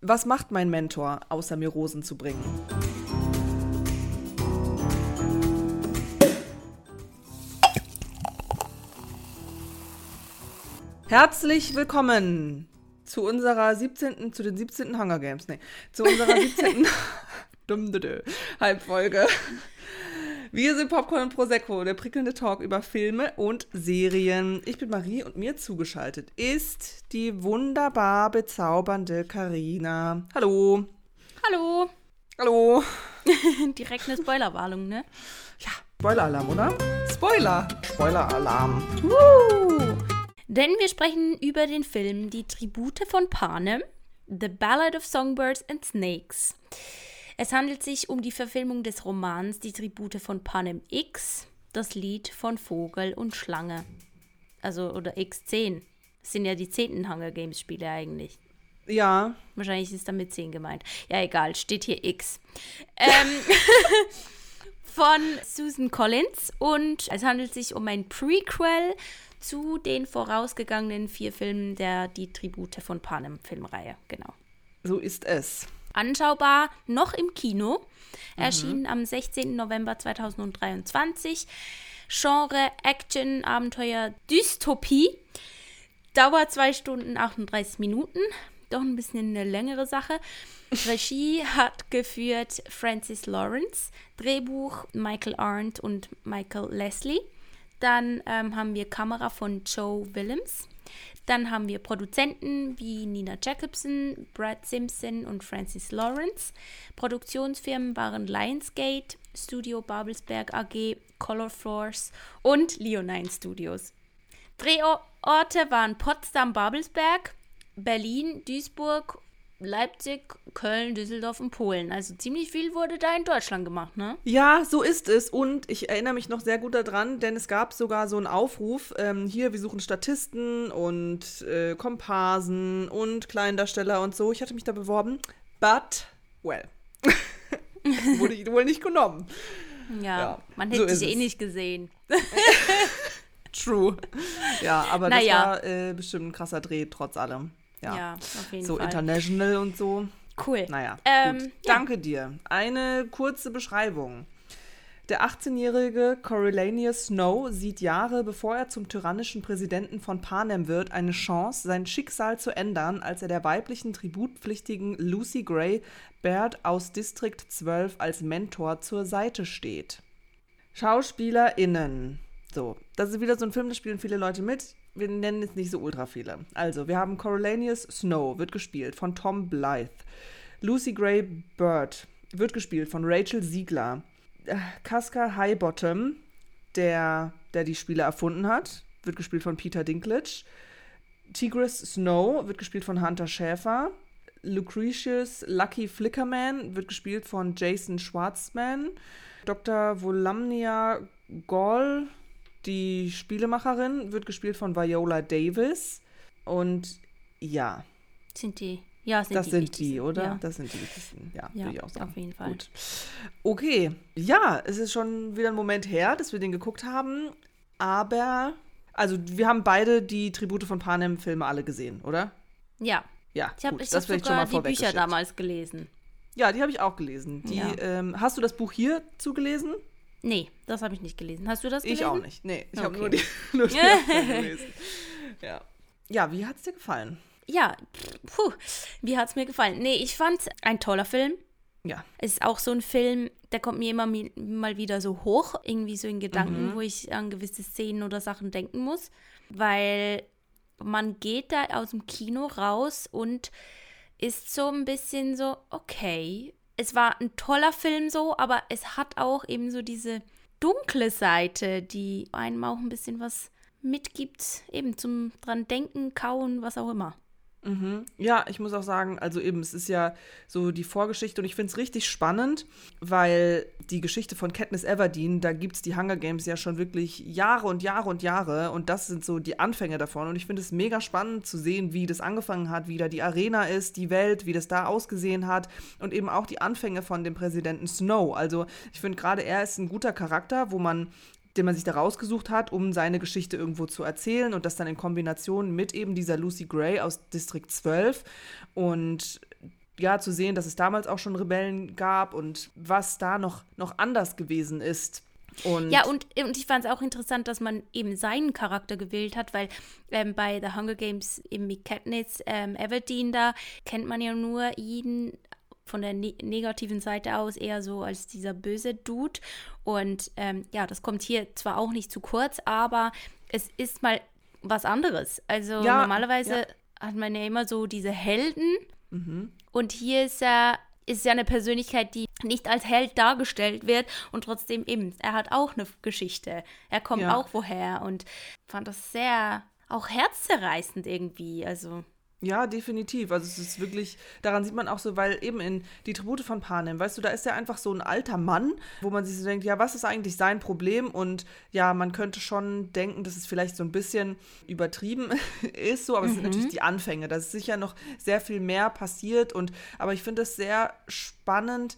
Was macht mein Mentor, außer mir Rosen zu bringen? Herzlich willkommen zu unserer 17., zu den 17. Hunger Games, nee, zu unserer 17. Dumm, Halbfolge. Wir sind Popcorn und Prosecco, der prickelnde Talk über Filme und Serien. Ich bin Marie und mir zugeschaltet ist die wunderbar bezaubernde Karina. Hallo. Hallo. Hallo. Direkt eine Spoilerwarnung, ne? Ja, Spoiler-Alarm, oder? Spoiler. Spoiler-Alarm. Denn wir sprechen über den Film Die Tribute von Panem, The Ballad of Songbirds and Snakes. Es handelt sich um die Verfilmung des Romans Die Tribute von Panem X, das Lied von Vogel und Schlange. Also, oder X10. Das sind ja die zehnten Hunger Games Spiele eigentlich. Ja. Wahrscheinlich ist damit 10 gemeint. Ja, egal, steht hier X. Ähm, von Susan Collins und es handelt sich um ein Prequel zu den vorausgegangenen vier Filmen der Die Tribute von Panem Filmreihe. Genau. So ist es anschaubar noch im Kino. Mhm. Erschienen am 16. November 2023. Genre Action, Abenteuer, Dystopie. Dauert 2 Stunden 38 Minuten. Doch ein bisschen eine längere Sache. Regie hat geführt Francis Lawrence. Drehbuch Michael Arndt und Michael Leslie. Dann ähm, haben wir Kamera von Joe Willems. Dann haben wir Produzenten wie Nina Jacobson, Brad Simpson und Francis Lawrence. Produktionsfirmen waren Lionsgate, Studio Babelsberg AG, Color Force und Leonine Studios. Drehorte waren Potsdam-Babelsberg, Berlin, Duisburg Leipzig, Köln, Düsseldorf und Polen. Also ziemlich viel wurde da in Deutschland gemacht, ne? Ja, so ist es. Und ich erinnere mich noch sehr gut daran, denn es gab sogar so einen Aufruf, ähm, hier, wir suchen Statisten und äh, Komparsen und Kleindarsteller und so. Ich hatte mich da beworben. But, well, wurde ich wohl nicht genommen. Ja, ja man hätte so dich eh nicht gesehen. True. Ja, aber naja. das war äh, bestimmt ein krasser Dreh, trotz allem. Ja, ja auf jeden so Fall. international und so. Cool. Naja, ähm, gut. Danke ja. dir. Eine kurze Beschreibung. Der 18-jährige Coriolanus Snow sieht Jahre bevor er zum tyrannischen Präsidenten von Panem wird, eine Chance, sein Schicksal zu ändern, als er der weiblichen tributpflichtigen Lucy Gray Baird aus District 12 als Mentor zur Seite steht. SchauspielerInnen. So, das ist wieder so ein Film, da spielen viele Leute mit wir nennen jetzt nicht so ultra viele. Also, wir haben Coriolanus Snow, wird gespielt von Tom Blythe. Lucy Gray Bird, wird gespielt von Rachel Siegler. Äh, Casca Highbottom, der, der die Spiele erfunden hat, wird gespielt von Peter Dinklage. Tigris Snow wird gespielt von Hunter Schäfer. Lucretius Lucky Flickerman wird gespielt von Jason Schwartzman. Dr. Volamnia Gall die Spielemacherin wird gespielt von Viola Davis. Und ja. Sind die. Ja, sind das die sind die, oder? Ja. Das sind die wichtigsten. Ja, ja würde ich auch sagen. Auf jeden Fall. Gut. Okay. Ja, es ist schon wieder ein Moment her, dass wir den geguckt haben. Aber, also wir haben beide die Tribute von Panem-Filme alle gesehen, oder? Ja. Ja, ich habe hab sogar die Bücher damals gelesen. Ja, die habe ich auch gelesen. Die, ja. ähm, hast du das Buch hier zugelesen? Nee, das habe ich nicht gelesen. Hast du das gelesen? Ich auch nicht. Nee, ich okay. habe nur die, nur die gelesen. Ja. ja, wie hat es dir gefallen? Ja, puh, wie hat es mir gefallen? Nee, ich fand ein toller Film. Ja. Es ist auch so ein Film, der kommt mir immer mal wieder so hoch, irgendwie so in Gedanken, mhm. wo ich an gewisse Szenen oder Sachen denken muss. Weil man geht da aus dem Kino raus und ist so ein bisschen so, okay, es war ein toller Film so, aber es hat auch eben so diese dunkle Seite, die einem auch ein bisschen was mitgibt, eben zum dran denken, kauen, was auch immer. Mhm. Ja, ich muss auch sagen, also eben, es ist ja so die Vorgeschichte und ich finde es richtig spannend, weil die Geschichte von Katniss Everdeen, da gibt es die Hunger Games ja schon wirklich Jahre und Jahre und Jahre und das sind so die Anfänge davon und ich finde es mega spannend zu sehen, wie das angefangen hat, wie da die Arena ist, die Welt, wie das da ausgesehen hat und eben auch die Anfänge von dem Präsidenten Snow. Also ich finde gerade er ist ein guter Charakter, wo man den man sich da rausgesucht hat, um seine Geschichte irgendwo zu erzählen und das dann in Kombination mit eben dieser Lucy Gray aus District 12 und ja, zu sehen, dass es damals auch schon Rebellen gab und was da noch, noch anders gewesen ist. Und ja, und, und ich fand es auch interessant, dass man eben seinen Charakter gewählt hat, weil ähm, bei The Hunger Games mit Katniss ähm, Everdeen da kennt man ja nur ihn von der ne negativen Seite aus eher so als dieser böse Dude. Und ähm, ja, das kommt hier zwar auch nicht zu kurz, aber es ist mal was anderes. Also Ja, normalerweise ja. hat man ja immer so diese Helden Mhm. und hier ist er ist ja eine Persönlichkeit, die nicht als Held dargestellt wird und trotzdem eben, er hat auch eine Geschichte. Er kommt Ja. auch woher und fand das sehr auch herzzerreißend irgendwie. Also Ja, definitiv. Also es ist wirklich, daran sieht man auch so, weil eben in die Tribute von Panem, weißt du, da ist ja einfach so ein alter Mann, wo man sich so denkt, ja, was ist eigentlich sein Problem? Und ja, man könnte schon denken, dass es vielleicht so ein bisschen übertrieben ist, so, aber es sind natürlich die Anfänge. Da ist sicher noch sehr viel mehr passiert und aber ich finde es sehr spannend,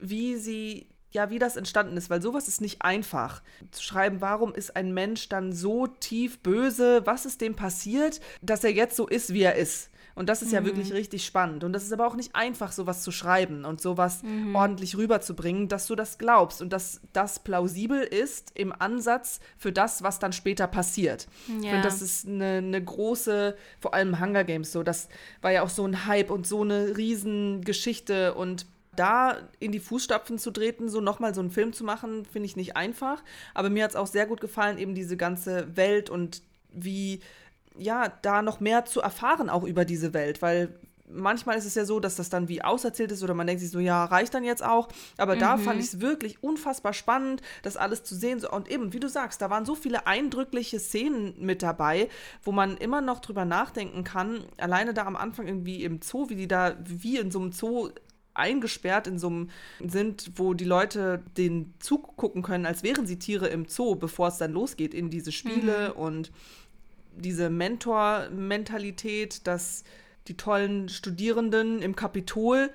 wie sie ja, wie das entstanden ist, weil sowas ist nicht einfach. Zu schreiben, warum ist ein Mensch dann so tief böse, was ist dem passiert, dass er jetzt so ist, wie er ist. Und das ist ja wirklich richtig spannend. Und das ist aber auch nicht einfach, sowas zu schreiben und sowas ordentlich rüberzubringen, dass du das glaubst und dass das plausibel ist im Ansatz für das, was dann später passiert. Ja. finde, das ist eine, eine große, vor allem Hunger Games so, das war ja auch so ein Hype und so eine Riesengeschichte und da in die Fußstapfen zu treten, so nochmal so einen Film zu machen, finde ich nicht einfach. Aber mir hat es auch sehr gut gefallen, eben diese ganze Welt und wie, ja, da noch mehr zu erfahren auch über diese Welt, weil manchmal ist es ja so, dass das dann wie auserzählt ist oder man denkt sich so, ja, reicht dann jetzt auch. Aber da fand ich es wirklich unfassbar spannend, das alles zu sehen. So, und eben, wie du sagst, da waren so viele eindrückliche Szenen mit dabei, wo man immer noch drüber nachdenken kann. Alleine da am Anfang irgendwie im Zoo, wie die da wie in so einem Zoo eingesperrt in so einem sind, wo die Leute den Zug gucken können, als wären sie Tiere im Zoo, bevor es dann losgeht in diese Spiele und diese Mentor-Mentalität, dass die tollen Studierenden im Kapitol,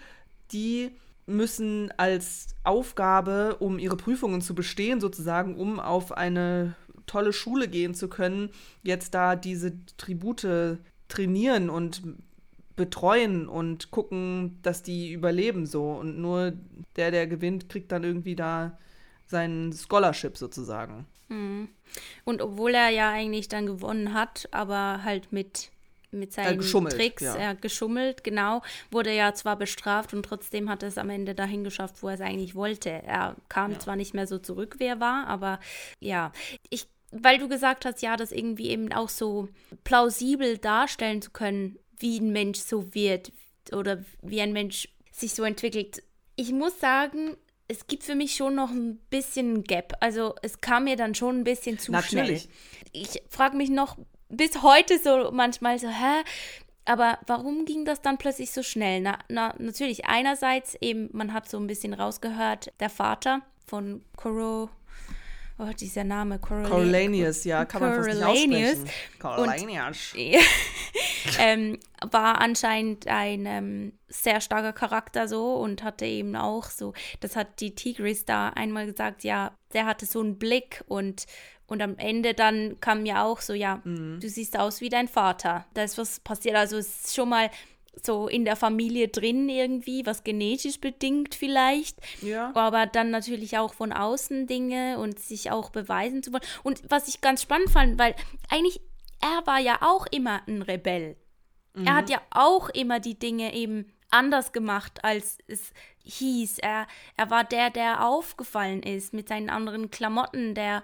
die müssen als Aufgabe, um ihre Prüfungen zu bestehen, sozusagen, um auf eine tolle Schule gehen zu können, jetzt da diese Tribute trainieren und betreuen und gucken, dass die überleben so. Und nur der, der gewinnt, kriegt dann irgendwie da sein Scholarship sozusagen. Und obwohl er ja eigentlich dann gewonnen hat, aber halt mit, mit seinen geschummelt, Tricks, ja. ja. geschummelt, genau, wurde er ja zwar bestraft und trotzdem hat er es am Ende dahin geschafft, wo er es eigentlich wollte. Er kam zwar nicht mehr so zurück, wie er war, aber ja, ich, weil du gesagt hast, ja, das irgendwie eben auch so plausibel darstellen zu können, wie ein Mensch so wird oder wie ein Mensch sich so entwickelt. Ich muss sagen, es gibt für mich schon noch ein bisschen ein Gap. Also es kam mir dann schon ein bisschen zu Natürlich. schnell. Ich frage mich noch bis heute so manchmal so, hä? Aber warum ging das dann plötzlich so schnell? Na, na, natürlich, einerseits eben, man hat so ein bisschen rausgehört, der Vater von Coro, oh, dieser Name, Coriolan- Coriolanus, ja, kann man fast nicht aussprechen. Coriolanus. ähm, war anscheinend ein ähm, sehr starker Charakter so und hatte eben auch so, das hat die Tigris da einmal gesagt, ja, der hatte so einen Blick und, und am Ende dann kam ja auch so, ja, Mhm. du siehst aus wie dein Vater. Da ist was passiert, also es ist schon mal so in der Familie drin irgendwie, was genetisch bedingt vielleicht, Ja. aber dann natürlich auch von außen Dinge und sich auch beweisen zu wollen. Und was ich ganz spannend fand, weil eigentlich er war ja auch immer ein Rebell. Er hat ja auch immer die Dinge eben anders gemacht, als es hieß. Er, er war der, der aufgefallen ist mit seinen anderen Klamotten, der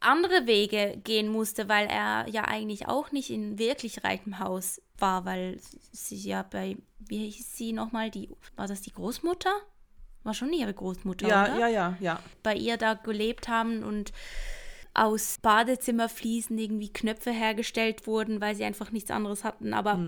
andere Wege gehen musste, weil er ja eigentlich auch nicht in wirklich reichem Haus war, weil sie ja bei, wie hieß sie nochmal, die, war das die Großmutter? War schon ihre Großmutter, Ja, oder? ja, ja, ja. bei ihr da gelebt haben und aus Badezimmerfliesen irgendwie Knöpfe hergestellt wurden, weil sie einfach nichts anderes hatten. Aber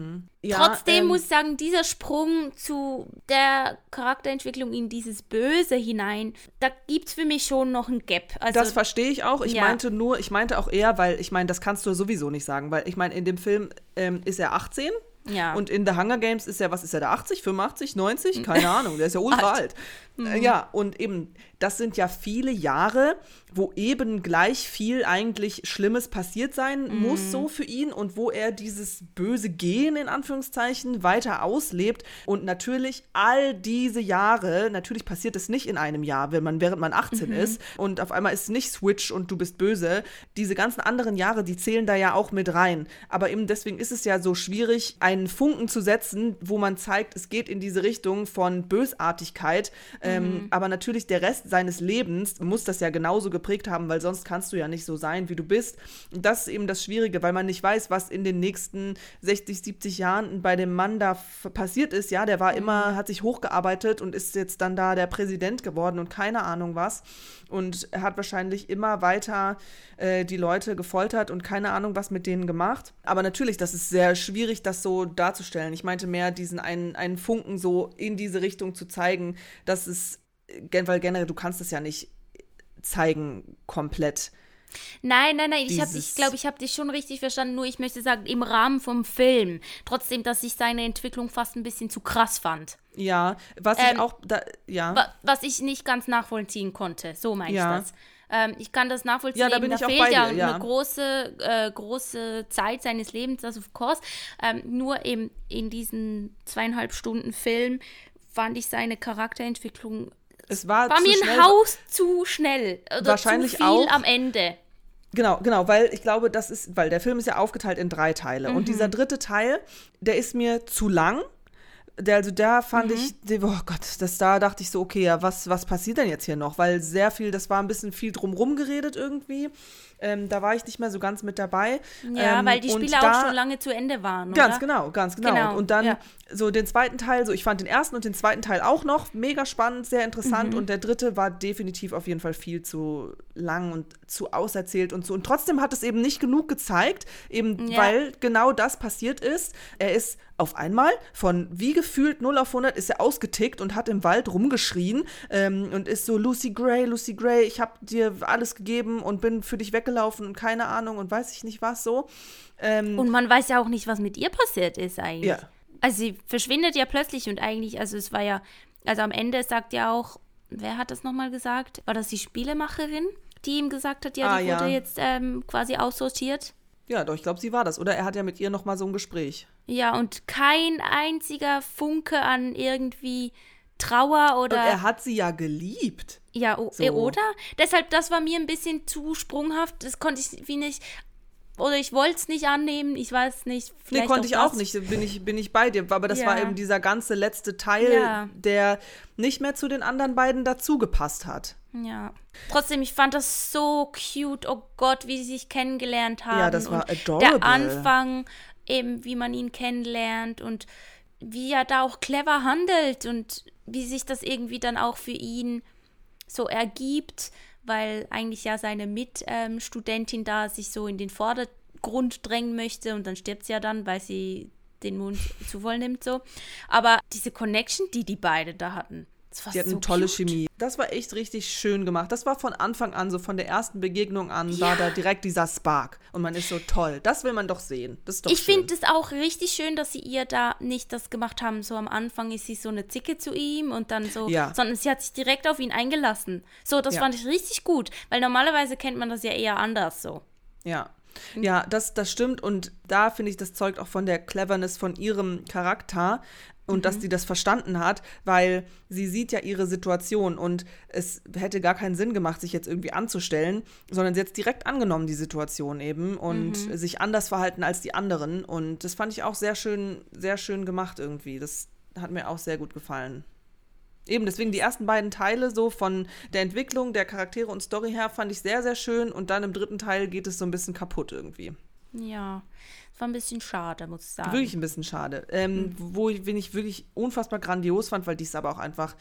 Ja, trotzdem ähm, muss ich sagen, dieser Sprung zu der Charakterentwicklung in dieses Böse hinein, da gibt es für mich schon noch ein Gap. Also, das verstehe ich auch. Ich ja. meinte nur, ich meinte auch eher, weil ich meine, das kannst du sowieso nicht sagen, weil ich meine, in dem Film ähm, ist er 18, Ja. Und in The Hunger Games ist er, was ist er da, 80, 85, 90? Keine Ahnung, der ist ja ultra alt. Äh, Ja, und eben, das sind ja viele Jahre, wo eben gleich viel eigentlich Schlimmes passiert sein muss, so für ihn, und wo er dieses böse Gehen in Anführungszeichen weiter auslebt. Und natürlich all diese Jahre, natürlich passiert es nicht in einem Jahr, wenn man, während man 18 ist und auf einmal ist nicht Switch und du bist böse. Diese ganzen anderen Jahre, die zählen da ja auch mit rein. Aber eben deswegen ist es ja so schwierig, einen Funken zu setzen, wo man zeigt, es geht in diese Richtung von Bösartigkeit. Ähm, aber natürlich der Rest seines Lebens muss das ja genauso geprägt haben, weil sonst kannst du ja nicht so sein, wie du bist. Und das ist eben das Schwierige, weil man nicht weiß, was in den nächsten 60, 70 Jahren bei dem Mann da passiert ist. Ja, der war immer, hat sich hochgearbeitet und ist jetzt dann da der Präsident geworden und keine Ahnung was. Und hat wahrscheinlich immer weiter äh, die Leute gefoltert und keine Ahnung was mit denen gemacht. Aber natürlich, das ist sehr schwierig, das so darzustellen. Ich meinte mehr, diesen einen, einen Funken so in diese Richtung zu zeigen, dass es, gen- weil generell, du kannst es ja nicht zeigen komplett. Nein, nein, nein, ich, Dieses- ich glaube, ich habe dich schon richtig verstanden, nur ich möchte sagen, im Rahmen vom Film. Trotzdem, dass ich seine Entwicklung fast ein bisschen zu krass fand. Ja, was ich Ähm, auch, da, ja. Wa- Was ich nicht ganz nachvollziehen konnte. So meine Ja. ich das. Ähm, ich kann das nachvollziehen. Ja, da eben, bin ich auch fehlt bei ja dir, ja. eine große, äh, große Zeit seines Lebens, das of course. Ähm, nur eben in diesen zweieinhalb Stunden Film fand ich seine Charakterentwicklung es war, war zu mir ein schnell. Haus zu schnell. Oder Wahrscheinlich zu viel auch. am Ende. Genau, genau, weil ich glaube, das ist, weil der Film ist ja aufgeteilt in drei Teile. Mhm. Und dieser dritte Teil, der ist mir zu lang. Der, also da fand Mhm. ich, oh Gott, das da dachte ich so, okay, ja, was, was passiert denn jetzt hier noch? Weil sehr viel, das war ein bisschen viel drumrum geredet irgendwie. Ähm, da war ich nicht mehr so ganz mit dabei. Ja, ähm, weil die und Spiele da- auch schon lange zu Ende waren. Ganz oder? genau, ganz genau. Genau, und dann ja. so den zweiten Teil, so ich fand den ersten und den zweiten Teil auch noch mega spannend, sehr interessant Mhm. und der dritte war definitiv auf jeden Fall viel zu lang und zu auserzählt und so. Und trotzdem hat es eben nicht genug gezeigt, eben Ja. weil genau das passiert ist. Er ist auf einmal von wie gefühlt 0 auf 100 ist er ausgetickt und hat im Wald rumgeschrien ähm, und ist so Lucy Gray, Lucy Gray, ich habe dir alles gegeben und bin für dich weggelaufen und keine Ahnung und weiß ich nicht was so. Ähm, Und man weiß ja auch nicht, was mit ihr passiert ist eigentlich. Ja. Also sie verschwindet ja plötzlich und eigentlich, also es war ja, also am Ende sagt ja auch, wer hat das nochmal gesagt? War das die Spielemacherin, die ihm gesagt hat, ja, Ah, die ja. wurde jetzt ähm, quasi aussortiert? Ja, doch, ich glaube, sie war das. Oder er hat ja mit ihr noch mal so ein Gespräch. Ja, und kein einziger Funke an irgendwie Trauer Und oder. er hat sie ja geliebt. Ja, So. äh, oder? Deshalb, das war mir ein bisschen zu sprunghaft. Das konnte ich wie nicht. Oder ich wollte es nicht annehmen. Ich weiß nicht. Nee, vielleicht konnte ich auch nicht, bin ich, bin ich bei dir. Aber das Ja. war eben dieser ganze letzte Teil, Ja. der nicht mehr zu den anderen beiden dazugepasst hat. Ja. Trotzdem, ich fand das so cute. Oh Gott, wie sie sich kennengelernt haben. Ja, das war adorable. Der Anfang, eben wie man ihn kennenlernt und wie er da auch clever handelt und wie sich das irgendwie dann auch für ihn so ergibt, weil eigentlich ja seine Mitstudentin da sich so in den Vordergrund drängen möchte und dann stirbt sie ja dann, weil sie den Mund zu voll nimmt so. Aber diese Connection, die die beide da hatten, das war Die hatten so tolle cute. Chemie. Das war echt richtig schön gemacht. Das war von Anfang an, so von der ersten Begegnung an, war da direkt dieser Spark. Und man ist so toll. Das will man doch sehen. Das ist doch Ich finde es auch richtig schön, dass sie ihr da nicht das gemacht haben. So am Anfang ist sie so eine Zicke zu ihm und dann so, Ja. sondern sie hat sich direkt auf ihn eingelassen. So, das Ja. fand ich richtig gut, weil normalerweise kennt man das ja eher anders so. Ja. Ja, das, das stimmt. Und da finde ich, das zeugt auch von der Cleverness von ihrem Charakter und dass sie das verstanden hat, weil sie sieht ja ihre Situation und es hätte gar keinen Sinn gemacht, sich jetzt irgendwie anzustellen, sondern sie hat direkt angenommen, die Situation eben und sich anders verhalten als die anderen. Und das fand ich auch sehr schön, sehr schön gemacht irgendwie. Das hat mir auch sehr gut gefallen. Eben, deswegen die ersten beiden Teile so von der Entwicklung der Charaktere und Story her fand ich sehr, sehr schön und dann im dritten Teil geht es so ein bisschen kaputt irgendwie. Ja, das war ein bisschen schade, muss ich sagen. Wirklich ein bisschen schade. Ähm, Wo ich, wen ich wirklich unfassbar grandios fand, weil die ist aber auch einfach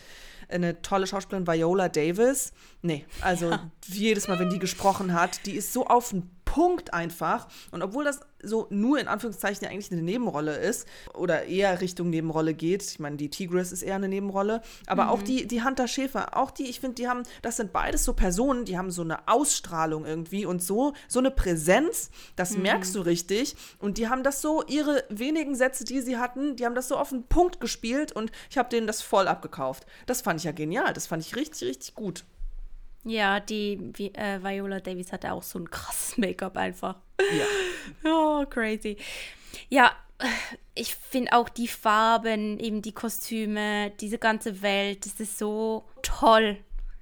eine tolle Schauspielerin, Viola Davis. Nee, also jedes Mal, wenn die gesprochen hat, die ist so auf den Punkt einfach. Und obwohl das so nur in Anführungszeichen ja eigentlich eine Nebenrolle ist oder eher Richtung Nebenrolle geht, ich meine, die Tigris ist eher eine Nebenrolle, aber mhm. auch die, die Hunter Schäfer, auch die, ich finde, die haben, das sind beides so Personen, die haben so eine Ausstrahlung irgendwie und so, so eine Präsenz, das mhm. merkst du richtig. Und die haben das so, ihre wenigen Sätze, die sie hatten, die haben das so auf den Punkt gespielt und ich habe denen das voll abgekauft. Das fand ich ja genial, das fand ich richtig, richtig gut. Ja, die äh, Viola Davis hatte auch so ein krasses Make-up einfach. Ja. oh, crazy. Ja, ich finde auch die Farben, eben die Kostüme, diese ganze Welt, das ist so toll.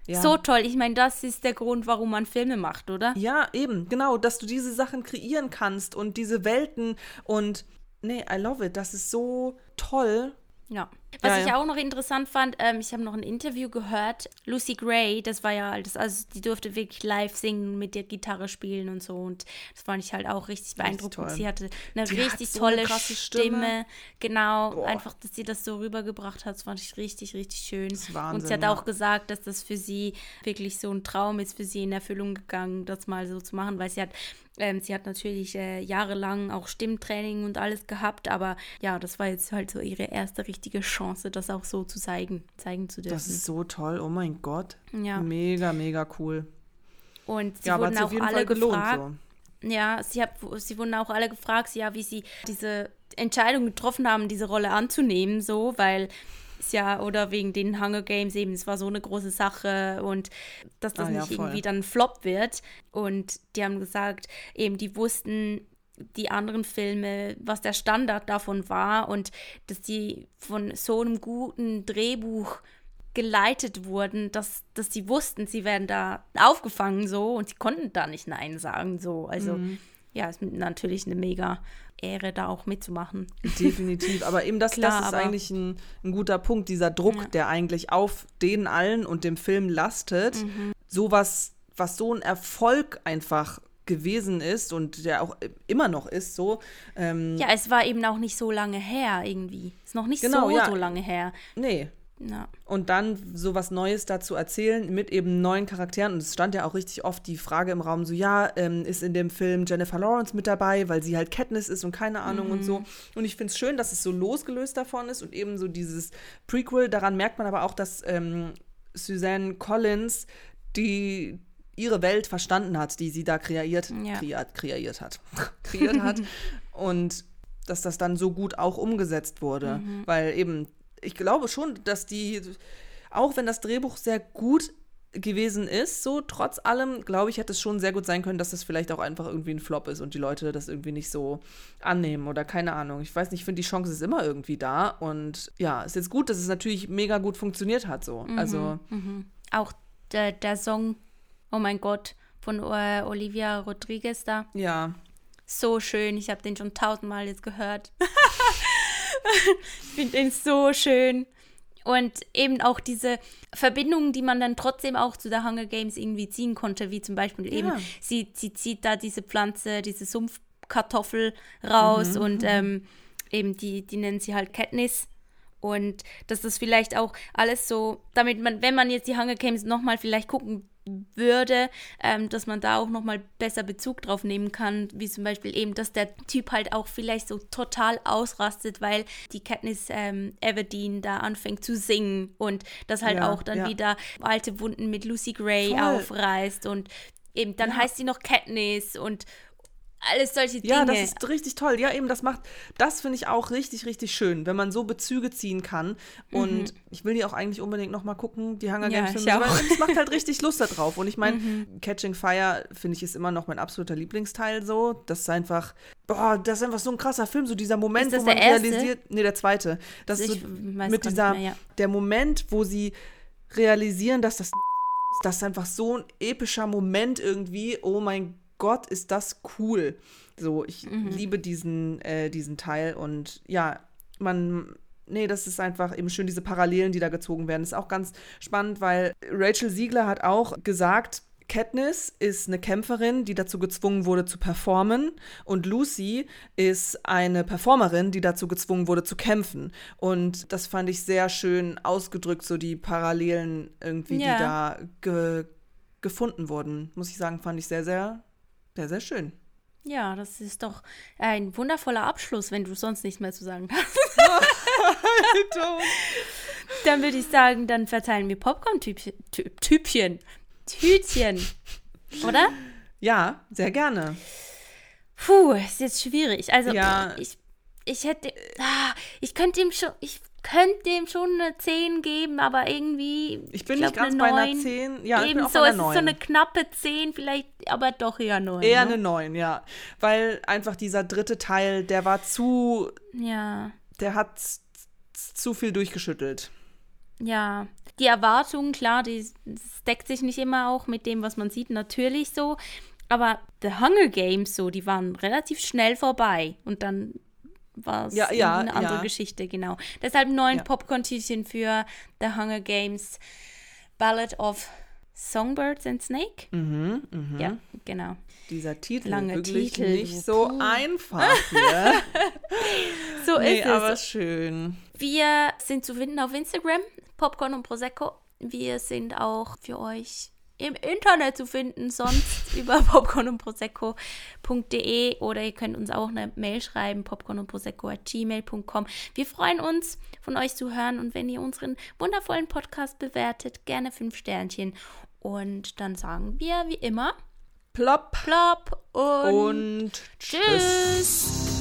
Ja. So toll. Ich meine, das ist der Grund, warum man Filme macht, oder? Ja, eben, genau, dass du diese Sachen kreieren kannst und diese Welten und nee, I love it. Das ist so toll. Ja. Was ja, ich ja. auch noch interessant fand, ähm, ich habe noch ein Interview gehört. Lucy Gray, das war ja, das, also die durfte wirklich live singen, mit der Gitarre spielen und so. Und das fand ich halt auch richtig beeindruckend. Richtig sie hatte eine die richtig so tolle eine Stimme. Stimme. Genau, Boah. einfach, dass sie das so rübergebracht hat, das fand ich richtig, richtig schön. Wahnsinn, und sie hat ja. auch gesagt, dass das für sie wirklich so ein Traum ist, für sie in Erfüllung gegangen, das mal so zu machen, weil sie hat ähm, sie hat natürlich äh, jahrelang auch Stimmtraining und alles gehabt, aber ja, das war jetzt halt so ihre erste richtige Chance, das auch so zu zeigen, zeigen zu dürfen. Das ist so toll, oh mein Gott. Ja. Mega, mega cool. Und sie ja, wurden auch alle gelohnt, gefragt. So. Ja, sie, hat, sie wurden auch alle gefragt, ja, wie sie diese Entscheidung getroffen haben, diese Rolle anzunehmen, so, weil ja, oder wegen den Hunger Games eben, es war so eine große Sache und dass das ah, nicht ja, irgendwie dann Flop wird. Und die haben gesagt, eben, die wussten, die anderen Filme, was der Standard davon war und dass die von so einem guten Drehbuch geleitet wurden, dass, dass sie wussten, sie werden da aufgefangen so und sie konnten da nicht Nein sagen so. Also mhm. Ja, ist natürlich eine mega Ehre, da auch mitzumachen. Definitiv, aber eben das, Klar, das ist eigentlich ein, ein, guter Punkt, dieser Druck, ja. der eigentlich auf denen allen und dem Film lastet. Mhm. Sowas, was so ein Erfolg einfach gewesen ist und der auch immer noch ist so. Ähm, ja, es war eben auch nicht so lange her irgendwie. Ist noch nicht genau, so, ja. so lange her. Nee, ja. Und dann so was Neues dazu erzählen mit eben neuen Charakteren. Und es stand ja auch richtig oft die Frage im Raum, so ja, ähm, ist in dem Film Jennifer Lawrence mit dabei, weil sie halt Katniss ist und keine Ahnung mhm. und so. Und ich finde es schön, dass es so losgelöst davon ist und eben so dieses Prequel. Daran merkt man aber auch, dass ähm, Suzanne Collins die ihre Welt verstanden hat, die sie da kreiert, ja. kreiert, kreiert hat. kreiert hat. und dass das dann so gut auch umgesetzt wurde. Mhm. Weil eben ich glaube schon, dass die, auch wenn das Drehbuch sehr gut gewesen ist, so trotz allem, glaube ich, hätte es schon sehr gut sein können, dass das vielleicht auch einfach irgendwie ein Flop ist und die Leute das irgendwie nicht so annehmen oder keine Ahnung. Ich weiß nicht, ich finde, die Chance ist immer irgendwie da und ja, ist jetzt gut, dass es natürlich mega gut funktioniert hat, so. Mhm, also. Mhm. Auch der, der Song, oh mein Gott, von äh, Olivia Rodriguez da. Ja. So schön, ich habe den schon tausendmal jetzt gehört. ich finde den so schön. Und eben auch diese Verbindungen, die man dann trotzdem auch zu der Hunger Games irgendwie ziehen konnte, wie zum Beispiel ja. eben, sie, sie zieht da diese Pflanze, diese Sumpfkartoffel raus mhm. und mhm. ähm, eben die, die nennen sie halt Katniss. Und dass das vielleicht auch alles so, damit man, wenn man jetzt die Hunger Games nochmal vielleicht gucken würde, ähm, dass man da auch nochmal besser Bezug drauf nehmen kann, wie zum Beispiel eben, dass der Typ halt auch vielleicht so total ausrastet, weil die Katniss ähm, Everdeen da anfängt zu singen und das halt ja, auch dann ja. wieder alte Wunden mit Lucy Gray Voll. aufreißt und eben dann ja. heißt sie noch Katniss und alles solche Dinge. Ja, das ist richtig toll. Ja, eben, das macht, das finde ich auch richtig, richtig schön, wenn man so Bezüge ziehen kann. Und mhm. ich will die auch eigentlich unbedingt noch mal gucken, die Hunger Games Filme. Ja, es macht halt richtig Lust darauf. Und ich meine, mhm. Catching Fire, finde ich, ist immer noch mein absoluter Lieblingsteil so. Das ist einfach, boah, das ist einfach so ein krasser Film, so dieser Moment, wo man realisiert. Nee, der zweite. Das ist so mit dieser, mehr, ja. der Moment, wo sie realisieren, dass das das ist einfach so ein epischer Moment irgendwie. Oh mein Gott ist das cool. So, ich mhm. liebe diesen, äh, diesen Teil und ja, man, nee, das ist einfach eben schön, diese Parallelen, die da gezogen werden. Ist auch ganz spannend, weil Rachel Siegler hat auch gesagt, Katniss ist eine Kämpferin, die dazu gezwungen wurde zu performen und Lucy ist eine Performerin, die dazu gezwungen wurde zu kämpfen. Und das fand ich sehr schön ausgedrückt, so die Parallelen irgendwie, ja. die da ge gefunden wurden. Muss ich sagen, fand ich sehr, sehr sehr, sehr schön. Ja, das ist doch ein wundervoller Abschluss, wenn du sonst nichts mehr zu sagen hast. dann würde ich sagen, dann verteilen wir Popcorn-Typchen. Typchen. Tütchen. Oder? Ja, sehr gerne. Puh, ist jetzt schwierig. Also, Ja. ich, ich hätte. Ah, ich könnte ihm schon. Ich könnte dem schon eine 10 geben, aber irgendwie. Ich bin glaub, nicht ganz eine bei einer 9. 10. Ja, ich Ebenso, es ist 9. so eine knappe 10, vielleicht, aber doch eher 9. Eher ne? eine 9, ja. Weil einfach dieser dritte Teil, der war zu, Ja, der hat zu viel durchgeschüttelt. ja. Die Erwartungen, klar, die deckt sich nicht immer auch mit dem, was man sieht, natürlich so. Aber The Hunger Games, so, die waren relativ schnell vorbei. Und dann war es Ja, ja, eine andere ja. Geschichte, genau. Deshalb neun Ja. Popcorn-Tütchen für The Hunger Games Ballad of Songbirds and Snake. Mhm, mhm. Ja, genau. Dieser Titel Lange wirklich Titel, nicht so Puh. einfach hier. So nee, ist es. aber schön. Wir sind zu finden auf Instagram, Popcorn und Prosecco. Wir sind auch für euch im Internet zu finden, sonst über popcorn und prosecco.de oder ihr könnt uns auch eine Mail schreiben, popcorn und prosecco at gmail.com. Wir freuen uns, von euch zu hören und wenn ihr unseren wundervollen Podcast bewertet, gerne fünf Sternchen. Und dann sagen wir wie immer, Plopp plopp und, und tschüss. tschüss.